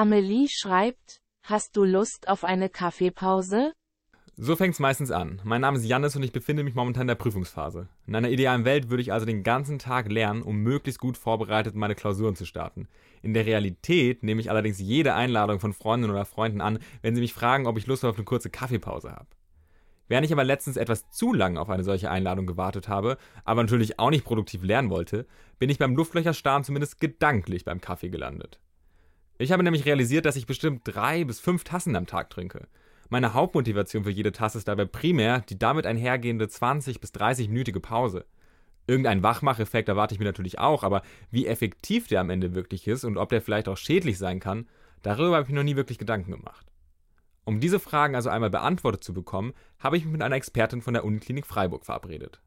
Amelie schreibt, hast du Lust auf eine Kaffeepause? So fängt's meistens an. Mein Name ist Jannis und ich befinde mich momentan in der Prüfungsphase. In einer idealen Welt würde ich also den ganzen Tag lernen, um möglichst gut vorbereitet meine Klausuren zu starten. In der Realität nehme ich allerdings jede Einladung von Freundinnen oder Freunden an, wenn sie mich fragen, ob ich Lust auf eine kurze Kaffeepause habe. Während ich aber letztens etwas zu lang auf eine solche Einladung gewartet habe, aber natürlich auch nicht produktiv lernen wollte, bin ich beim Luftlöcherstarren zumindest gedanklich beim Kaffee gelandet. Ich habe nämlich realisiert, dass ich bestimmt drei bis fünf Tassen am Tag trinke. Meine Hauptmotivation für jede Tasse ist dabei primär die damit einhergehende 20 bis 30-minütige Pause. Irgendein Wachmacheffekt erwarte ich mir natürlich auch, aber wie effektiv der am Ende wirklich ist und ob der vielleicht auch schädlich sein kann, darüber habe ich mir noch nie wirklich Gedanken gemacht. Um diese Fragen also einmal beantwortet zu bekommen, habe ich mich mit einer Expertin von der Uniklinik Freiburg verabredet.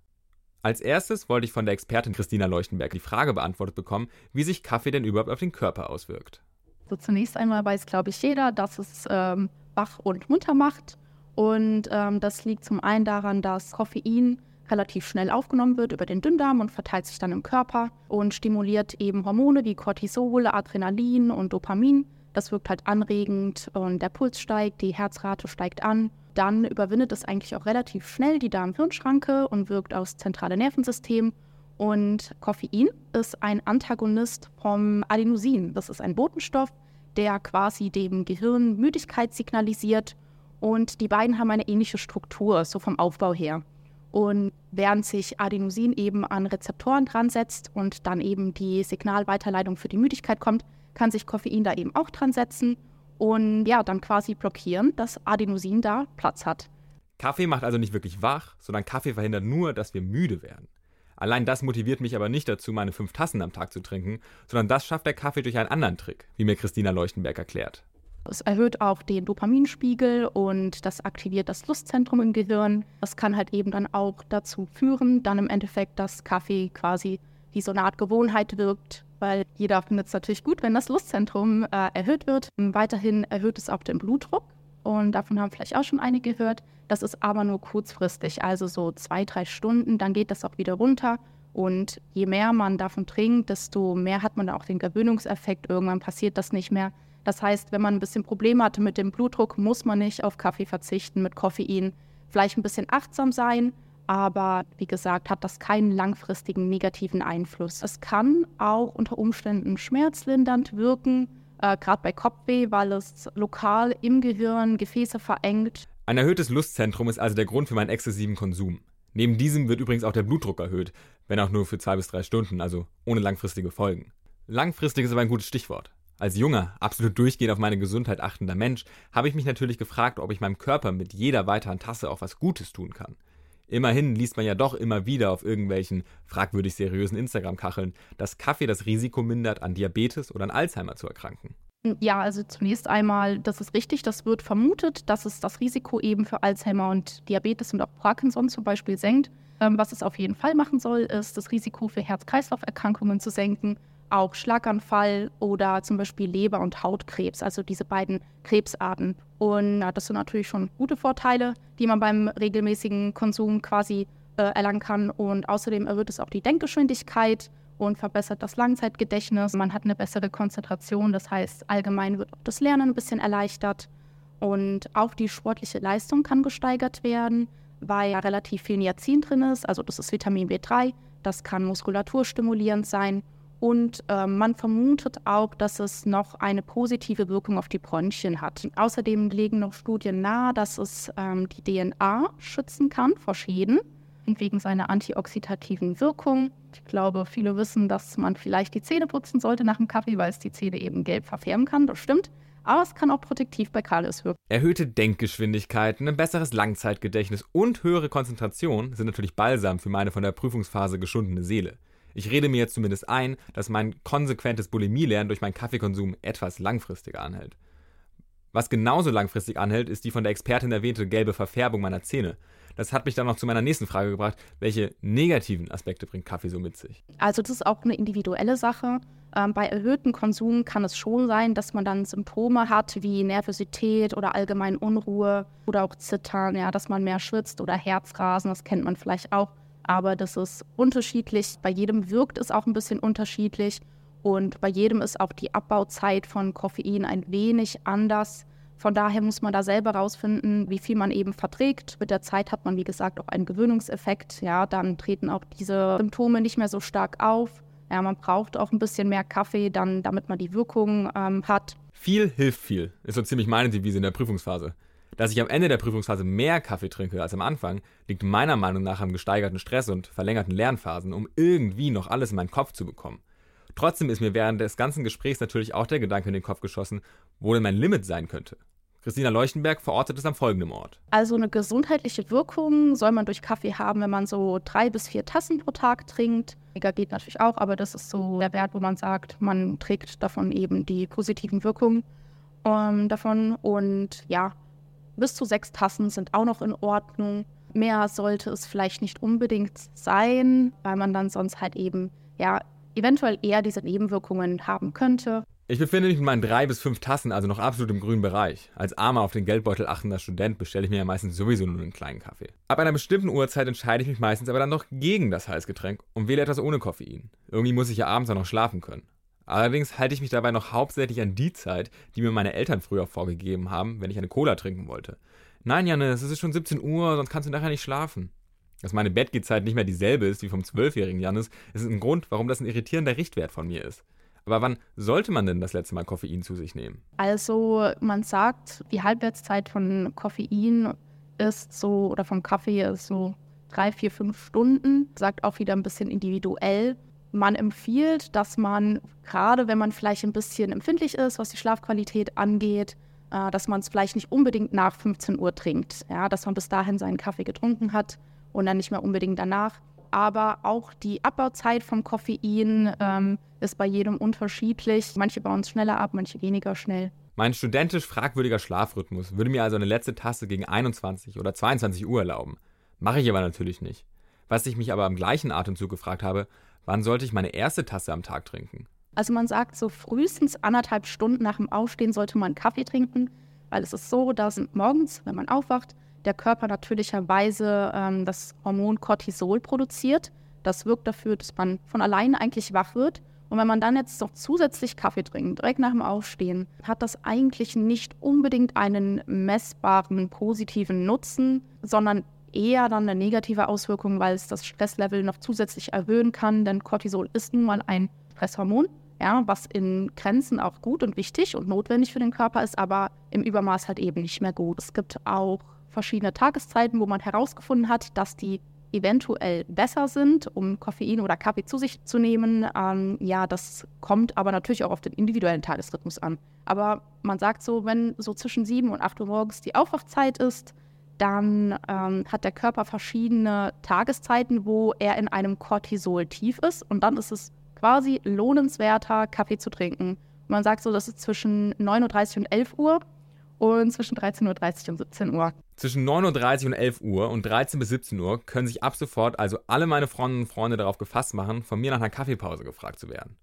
Als erstes wollte ich von der Expertin Christina Leuchtenberg die Frage beantwortet bekommen, wie sich Kaffee denn überhaupt auf den Körper auswirkt. So zunächst einmal weiß, glaube ich, jeder, dass es ähm, wach und munter macht. Und ähm, das liegt zum einen daran, dass Koffein relativ schnell aufgenommen wird über den Dünndarm und verteilt sich dann im Körper und stimuliert eben Hormone wie Cortisol, Adrenalin und Dopamin. Das wirkt halt anregend und der Puls steigt, die Herzrate steigt an. Dann überwindet es eigentlich auch relativ schnell die Darm-Hirn-Schranke und wirkt aufs zentrale Nervensystem. Und Koffein ist ein Antagonist vom Adenosin. Das ist ein Botenstoff, der quasi dem Gehirn Müdigkeit signalisiert. Und die beiden haben eine ähnliche Struktur, so vom Aufbau her. Und während sich Adenosin eben an Rezeptoren dran setzt und dann eben die Signalweiterleitung für die Müdigkeit kommt, kann sich Koffein da eben auch dran setzen und ja, dann quasi blockieren, dass Adenosin da Platz hat. Kaffee macht also nicht wirklich wach, sondern Kaffee verhindert nur, dass wir müde werden. Allein das motiviert mich aber nicht dazu, meine fünf Tassen am Tag zu trinken, sondern das schafft der Kaffee durch einen anderen Trick, wie mir Christina Leuchtenberg erklärt. Es erhöht auch den Dopaminspiegel und das aktiviert das Lustzentrum im Gehirn. Das kann halt eben dann auch dazu führen, dann im Endeffekt, dass Kaffee quasi wie so eine Art Gewohnheit wirkt, weil jeder findet es natürlich gut, wenn das Lustzentrum äh, erhöht wird. Weiterhin erhöht es auch den Blutdruck und davon haben vielleicht auch schon einige gehört. Das ist aber nur kurzfristig, also so zwei, drei Stunden, dann geht das auch wieder runter. Und je mehr man davon trinkt, desto mehr hat man auch den Gewöhnungseffekt. Irgendwann passiert das nicht mehr. Das heißt, wenn man ein bisschen Probleme hatte mit dem Blutdruck, muss man nicht auf Kaffee verzichten mit Koffein. Vielleicht ein bisschen achtsam sein, aber wie gesagt, hat das keinen langfristigen negativen Einfluss. Es kann auch unter Umständen schmerzlindernd wirken, äh, gerade bei Kopfweh, weil es lokal im Gehirn Gefäße verengt. Ein erhöhtes Lustzentrum ist also der Grund für meinen exzessiven Konsum. Neben diesem wird übrigens auch der Blutdruck erhöht, wenn auch nur für zwei bis drei Stunden, also ohne langfristige Folgen. Langfristig ist aber ein gutes Stichwort. Als junger, absolut durchgehend auf meine Gesundheit achtender Mensch habe ich mich natürlich gefragt, ob ich meinem Körper mit jeder weiteren Tasse auch was Gutes tun kann. Immerhin liest man ja doch immer wieder auf irgendwelchen fragwürdig seriösen Instagram-Kacheln, dass Kaffee das Risiko mindert, an Diabetes oder an Alzheimer zu erkranken. Ja, also zunächst einmal, das ist richtig, das wird vermutet, dass es das Risiko eben für Alzheimer und Diabetes und auch Parkinson zum Beispiel senkt. Ähm, was es auf jeden Fall machen soll, ist das Risiko für Herz-Kreislauf-Erkrankungen zu senken auch Schlaganfall oder zum Beispiel Leber- und Hautkrebs, also diese beiden Krebsarten. Und ja, das sind natürlich schon gute Vorteile, die man beim regelmäßigen Konsum quasi äh, erlangen kann. Und außerdem erhöht es auch die Denkgeschwindigkeit und verbessert das Langzeitgedächtnis. Man hat eine bessere Konzentration, das heißt, allgemein wird auch das Lernen ein bisschen erleichtert. Und auch die sportliche Leistung kann gesteigert werden, weil ja relativ viel Niacin drin ist. Also das ist Vitamin B3, das kann muskulaturstimulierend sein und äh, man vermutet auch, dass es noch eine positive Wirkung auf die Bronchien hat. Außerdem legen noch Studien nahe, dass es ähm, die DNA schützen kann vor Schäden wegen seiner antioxidativen Wirkung. Ich glaube, viele wissen, dass man vielleicht die Zähne putzen sollte nach dem Kaffee, weil es die Zähne eben gelb verfärben kann. Das stimmt. Aber es kann auch protektiv bei Karies wirken. Erhöhte Denkgeschwindigkeiten, ein besseres Langzeitgedächtnis und höhere Konzentration sind natürlich balsam für meine von der Prüfungsphase geschundene Seele. Ich rede mir jetzt zumindest ein, dass mein konsequentes Bulimie-Lernen durch meinen Kaffeekonsum etwas langfristiger anhält. Was genauso langfristig anhält, ist die von der Expertin erwähnte gelbe Verfärbung meiner Zähne. Das hat mich dann noch zu meiner nächsten Frage gebracht. Welche negativen Aspekte bringt Kaffee so mit sich? Also das ist auch eine individuelle Sache. Ähm, bei erhöhtem Konsum kann es schon sein, dass man dann Symptome hat wie Nervosität oder allgemein Unruhe oder auch Zittern, ja, dass man mehr schwitzt oder Herzrasen, das kennt man vielleicht auch aber das ist unterschiedlich. Bei jedem wirkt es auch ein bisschen unterschiedlich. Und bei jedem ist auch die Abbauzeit von Koffein ein wenig anders. Von daher muss man da selber rausfinden, wie viel man eben verträgt. Mit der Zeit hat man, wie gesagt, auch einen Gewöhnungseffekt. Ja, dann treten auch diese Symptome nicht mehr so stark auf. Ja, man braucht auch ein bisschen mehr Kaffee, dann, damit man die Wirkung ähm, hat. Viel hilft viel, ist so ziemlich meine Devise in der Prüfungsphase. Dass ich am Ende der Prüfungsphase mehr Kaffee trinke als am Anfang, liegt meiner Meinung nach am gesteigerten Stress und verlängerten Lernphasen, um irgendwie noch alles in meinen Kopf zu bekommen. Trotzdem ist mir während des ganzen Gesprächs natürlich auch der Gedanke in den Kopf geschossen, wo denn mein Limit sein könnte. Christina Leuchtenberg verortet es am folgenden Ort. Also eine gesundheitliche Wirkung soll man durch Kaffee haben, wenn man so drei bis vier Tassen pro Tag trinkt. Weniger geht natürlich auch, aber das ist so der Wert, wo man sagt, man trägt davon eben die positiven Wirkungen ähm, davon. Und ja, bis zu sechs Tassen sind auch noch in Ordnung. Mehr sollte es vielleicht nicht unbedingt sein, weil man dann sonst halt eben ja eventuell eher diese Nebenwirkungen haben könnte. Ich befinde mich mit meinen drei bis fünf Tassen also noch absolut im grünen Bereich. Als armer auf den Geldbeutel achtender Student bestelle ich mir ja meistens sowieso nur einen kleinen Kaffee. Ab einer bestimmten Uhrzeit entscheide ich mich meistens aber dann noch gegen das Heißgetränk und wähle etwas ohne Koffein. Irgendwie muss ich ja abends auch noch schlafen können. Allerdings halte ich mich dabei noch hauptsächlich an die Zeit, die mir meine Eltern früher vorgegeben haben, wenn ich eine Cola trinken wollte. Nein, Janne, es ist schon 17 Uhr, sonst kannst du nachher nicht schlafen. Dass meine Bettgehzeit nicht mehr dieselbe ist wie vom zwölfjährigen Jannis, ist ein Grund, warum das ein irritierender Richtwert von mir ist. Aber wann sollte man denn das letzte Mal Koffein zu sich nehmen? Also man sagt, die Halbwertszeit von Koffein ist so, oder vom Kaffee ist so drei, vier, fünf Stunden. Sagt auch wieder ein bisschen individuell. Man empfiehlt, dass man, gerade wenn man vielleicht ein bisschen empfindlich ist, was die Schlafqualität angeht, äh, dass man es vielleicht nicht unbedingt nach 15 Uhr trinkt. Ja, dass man bis dahin seinen Kaffee getrunken hat und dann nicht mehr unbedingt danach. Aber auch die Abbauzeit vom Koffein ähm, ist bei jedem unterschiedlich. Manche bauen es schneller ab, manche weniger schnell. Mein studentisch fragwürdiger Schlafrhythmus würde mir also eine letzte Tasse gegen 21 oder 22 Uhr erlauben. Mache ich aber natürlich nicht. Was ich mich aber im gleichen Atemzug gefragt habe, wann sollte ich meine erste Tasse am Tag trinken? Also man sagt, so frühestens anderthalb Stunden nach dem Aufstehen sollte man Kaffee trinken, weil es ist so, dass morgens, wenn man aufwacht, der Körper natürlicherweise ähm, das Hormon Cortisol produziert. Das wirkt dafür, dass man von alleine eigentlich wach wird. Und wenn man dann jetzt noch zusätzlich Kaffee trinkt, direkt nach dem Aufstehen, hat das eigentlich nicht unbedingt einen messbaren positiven Nutzen, sondern eher dann eine negative Auswirkung, weil es das Stresslevel noch zusätzlich erhöhen kann. Denn Cortisol ist nun mal ein Stresshormon, ja, was in Grenzen auch gut und wichtig und notwendig für den Körper ist, aber im Übermaß halt eben nicht mehr gut. Es gibt auch verschiedene Tageszeiten, wo man herausgefunden hat, dass die eventuell besser sind, um Koffein oder Kaffee zu sich zu nehmen. Ähm, ja, das kommt aber natürlich auch auf den individuellen Tagesrhythmus an. Aber man sagt so, wenn so zwischen 7 und 8 Uhr morgens die Aufwachzeit ist, dann ähm, hat der Körper verschiedene Tageszeiten, wo er in einem Cortisol-Tief ist. Und dann ist es quasi lohnenswerter, Kaffee zu trinken. Man sagt so, das ist zwischen 9.30 Uhr und 11 Uhr und zwischen 13.30 Uhr und 17 Uhr. Zwischen 9.30 Uhr und 11 Uhr und 13 bis 17 Uhr können sich ab sofort also alle meine Freundinnen und Freunde darauf gefasst machen, von mir nach einer Kaffeepause gefragt zu werden.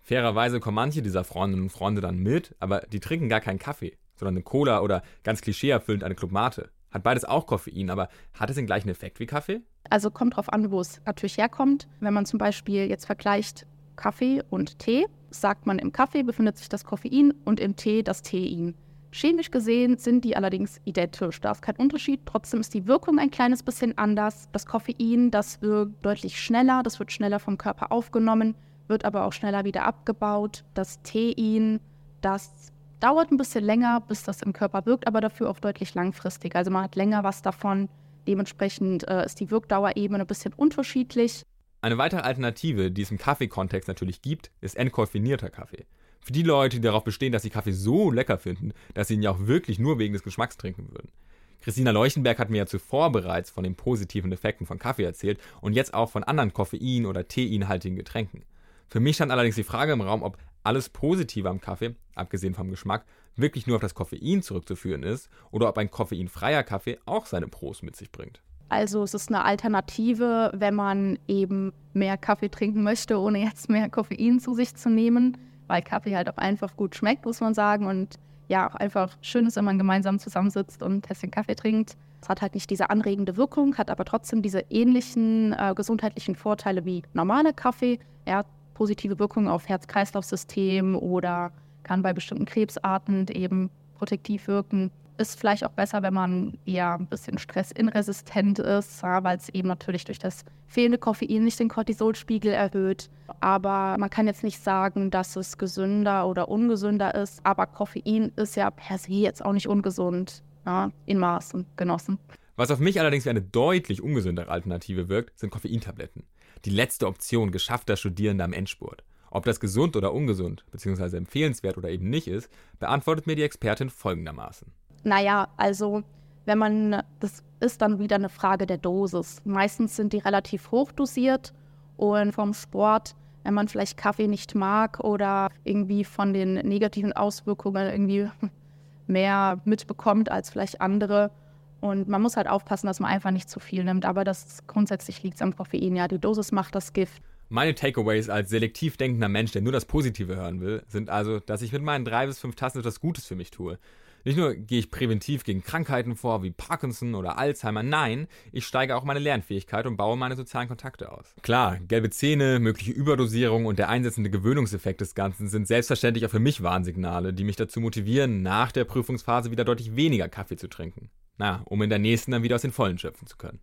Fairerweise kommen manche dieser Freundinnen und Freunde dann mit, aber die trinken gar keinen Kaffee, sondern eine Cola oder ganz klischeeerfüllend eine Club Mate. Hat beides auch Koffein, aber hat es den gleichen Effekt wie Kaffee? Also kommt drauf an, wo es natürlich herkommt. Wenn man zum Beispiel jetzt vergleicht Kaffee und Tee, sagt man, im Kaffee befindet sich das Koffein und im Tee das Tein. Chemisch gesehen sind die allerdings identisch. Da ist kein Unterschied. Trotzdem ist die Wirkung ein kleines bisschen anders. Das Koffein, das wirkt deutlich schneller, das wird schneller vom Körper aufgenommen, wird aber auch schneller wieder abgebaut. Das Tein, das dauert ein bisschen länger, bis das im Körper wirkt, aber dafür auch deutlich langfristig. Also man hat länger was davon. Dementsprechend äh, ist die Wirkdauer eben ein bisschen unterschiedlich. Eine weitere Alternative, die es im Kaffeekontext natürlich gibt, ist entkoffinierter Kaffee. Für die Leute, die darauf bestehen, dass sie Kaffee so lecker finden, dass sie ihn ja auch wirklich nur wegen des Geschmacks trinken würden. Christina Leuchtenberg hat mir ja zuvor bereits von den positiven Effekten von Kaffee erzählt und jetzt auch von anderen Koffein- oder Teinhaltigen Getränken. Für mich stand allerdings die Frage im Raum, ob alles Positive am Kaffee, abgesehen vom Geschmack, wirklich nur auf das Koffein zurückzuführen ist oder ob ein koffeinfreier Kaffee auch seine Pros mit sich bringt. Also es ist eine Alternative, wenn man eben mehr Kaffee trinken möchte, ohne jetzt mehr Koffein zu sich zu nehmen weil Kaffee halt auch einfach gut schmeckt, muss man sagen. Und ja, auch einfach schön ist, wenn man gemeinsam zusammensitzt und ein Tässchen Kaffee trinkt. Es hat halt nicht diese anregende Wirkung, hat aber trotzdem diese ähnlichen äh, gesundheitlichen Vorteile wie normaler Kaffee. Ja, positive Wirkungen auf Herz-Kreislauf-System oder kann bei bestimmten Krebsarten eben protektiv wirken. Ist vielleicht auch besser, wenn man eher ein bisschen stressinresistent ist, ja, weil es eben natürlich durch das fehlende Koffein nicht den Cortisolspiegel erhöht. Aber man kann jetzt nicht sagen, dass es gesünder oder ungesünder ist. Aber Koffein ist ja per se jetzt auch nicht ungesund, ja, in Maßen genossen. Was auf mich allerdings wie eine deutlich ungesündere Alternative wirkt, sind Koffeintabletten. Die letzte Option geschaffter Studierender am Endspurt. Ob das gesund oder ungesund, beziehungsweise empfehlenswert oder eben nicht ist, beantwortet mir die Expertin folgendermaßen. Naja, also wenn man, das ist dann wieder eine Frage der Dosis. Meistens sind die relativ hoch dosiert und vom Sport, wenn man vielleicht Kaffee nicht mag oder irgendwie von den negativen Auswirkungen irgendwie mehr mitbekommt als vielleicht andere. Und man muss halt aufpassen, dass man einfach nicht zu viel nimmt. Aber das grundsätzlich liegt am Koffein. Ja, die Dosis macht das Gift. Meine Takeaways als selektiv denkender Mensch, der nur das Positive hören will, sind also, dass ich mit meinen drei bis fünf Tassen etwas Gutes für mich tue. Nicht nur gehe ich präventiv gegen Krankheiten vor wie Parkinson oder Alzheimer, nein, ich steige auch meine Lernfähigkeit und baue meine sozialen Kontakte aus. Klar, gelbe Zähne, mögliche Überdosierung und der einsetzende Gewöhnungseffekt des Ganzen sind selbstverständlich auch für mich Warnsignale, die mich dazu motivieren, nach der Prüfungsphase wieder deutlich weniger Kaffee zu trinken. Na, um in der nächsten dann wieder aus den Vollen schöpfen zu können.